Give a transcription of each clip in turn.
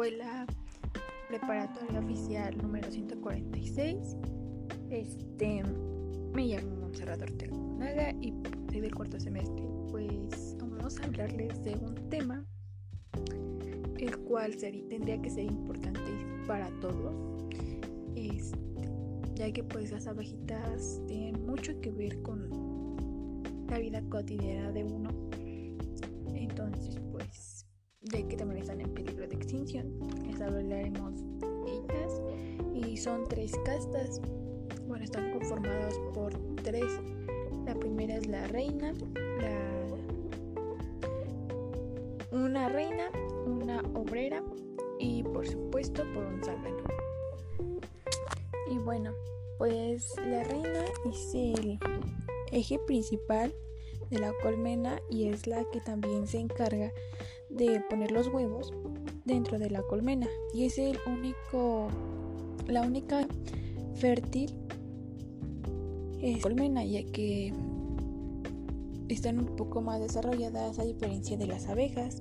escuela preparatoria oficial número 146. Este, me llamo Montserrat Ortega y soy del cuarto semestre. Pues vamos a hablarles de un tema el cual tendría que ser importante para todos, este, ya que pues las abejitas tienen mucho que ver con la vida cotidiana de uno. Entonces, pues, de que también están en peligro de extinción, les hablaremos de ellas. Y son tres castas. Bueno, están conformadas por tres. La primera es la reina, la una reina, una obrera y por supuesto por un zángano. Y bueno, pues la reina es el eje principal de la colmena y es la que también se encarga de poner los huevos dentro de la colmena. Y es el único la única fértil colmena ya que están un poco más desarrolladas a diferencia de las abejas.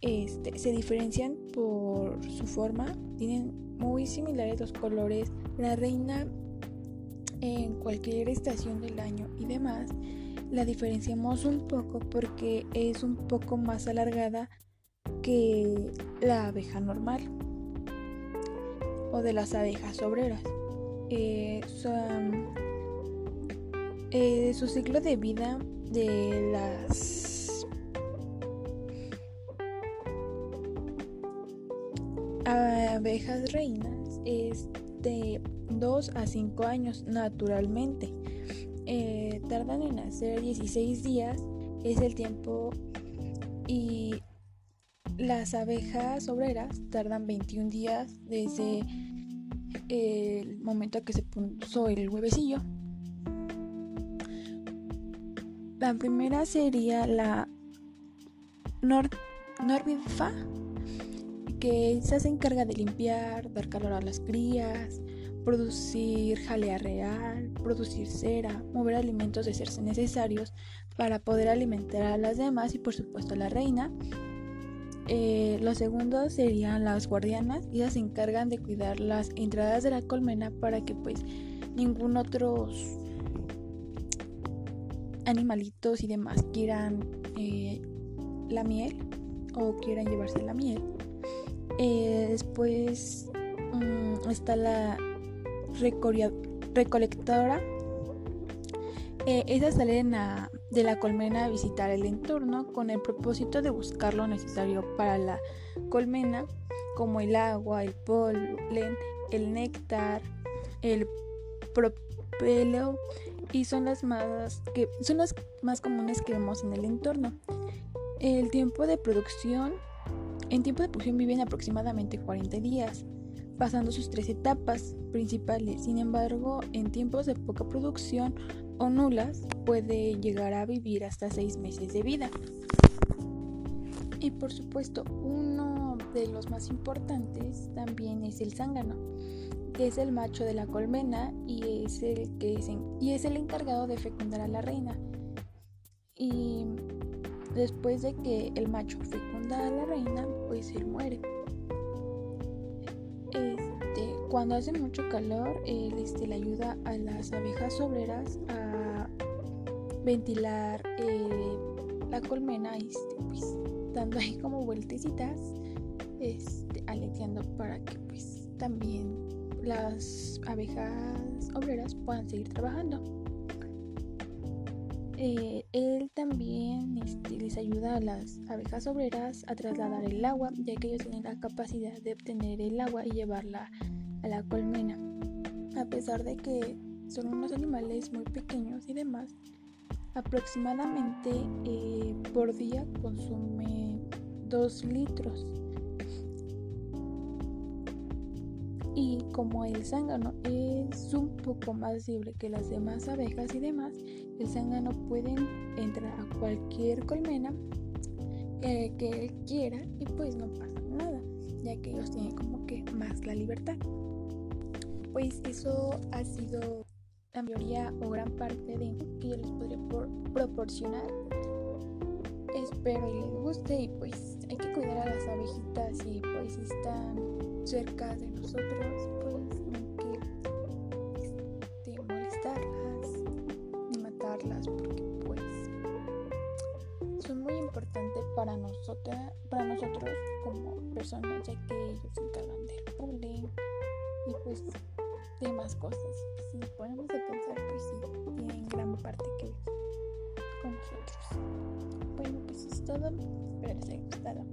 Este, se diferencian por su forma. Tienen muy similares los colores. La reina en cualquier estación del año y demás, la diferenciamos un poco porque es un poco más alargada que la abeja normal o de las abejas obreras. Eh, eh, su ciclo de vida de las abejas reinas es de 2 a 5 años naturalmente. Eh, tardan en nacer 16 días, es el tiempo y las abejas obreras tardan 21 días desde el momento que se puso el huevecillo. La primera sería la Nor Norvidfa, que esa se encarga de limpiar, dar calor a las crías, producir jalea real, producir cera, mover alimentos de serse necesarios para poder alimentar a las demás y por supuesto a la reina. Eh, los segundos serían las guardianas ellas se encargan de cuidar las entradas de la colmena para que pues ningún otro animalitos y demás quieran eh, la miel o quieran llevarse la miel. Eh, después mm, está la recolectora. Eh, esas salen de la colmena a visitar el entorno con el propósito de buscar lo necesario para la colmena, como el agua, el polen, el néctar, el propeleo y son las más que son las más comunes que vemos en el entorno. El tiempo de producción en tiempo de producción viven aproximadamente 40 días pasando sus tres etapas principales. Sin embargo, en tiempos de poca producción o nulas, puede llegar a vivir hasta seis meses de vida. Y por supuesto, uno de los más importantes también es el zángano, que es el macho de la colmena y es el, que y es el encargado de fecundar a la reina. Y después de que el macho fecunda a la reina, pues él muere. Cuando hace mucho calor, él este, le ayuda a las abejas obreras a ventilar eh, la colmena, este, pues, dando ahí como vueltecitas, este, aleteando para que pues también las abejas obreras puedan seguir trabajando. Eh, él también este, les ayuda a las abejas obreras a trasladar el agua, ya que ellos tienen la capacidad de obtener el agua y llevarla a la colmena. A pesar de que son unos animales muy pequeños y demás, aproximadamente eh, por día consume 2 litros. Y como el zángano es un poco más libre que las demás abejas y demás, el zángano puede entrar a cualquier colmena eh, que él quiera y pues no pasa ya que ellos tienen como que más la libertad pues eso ha sido la mayoría o gran parte de que yo les podría proporcionar. Espero y les guste y pues hay que cuidar a las abejitas y pues están cerca de nosotros, pues no hay que este, molestarlas ni matarlas porque pues son muy importantes para nosotros, para nosotros personas ya que ellos se encargan del bullying y pues demás cosas. Si ponemos a pensar pues sí, tienen gran parte que ver con nosotros. Bueno pues es todo, espero les haya gustado.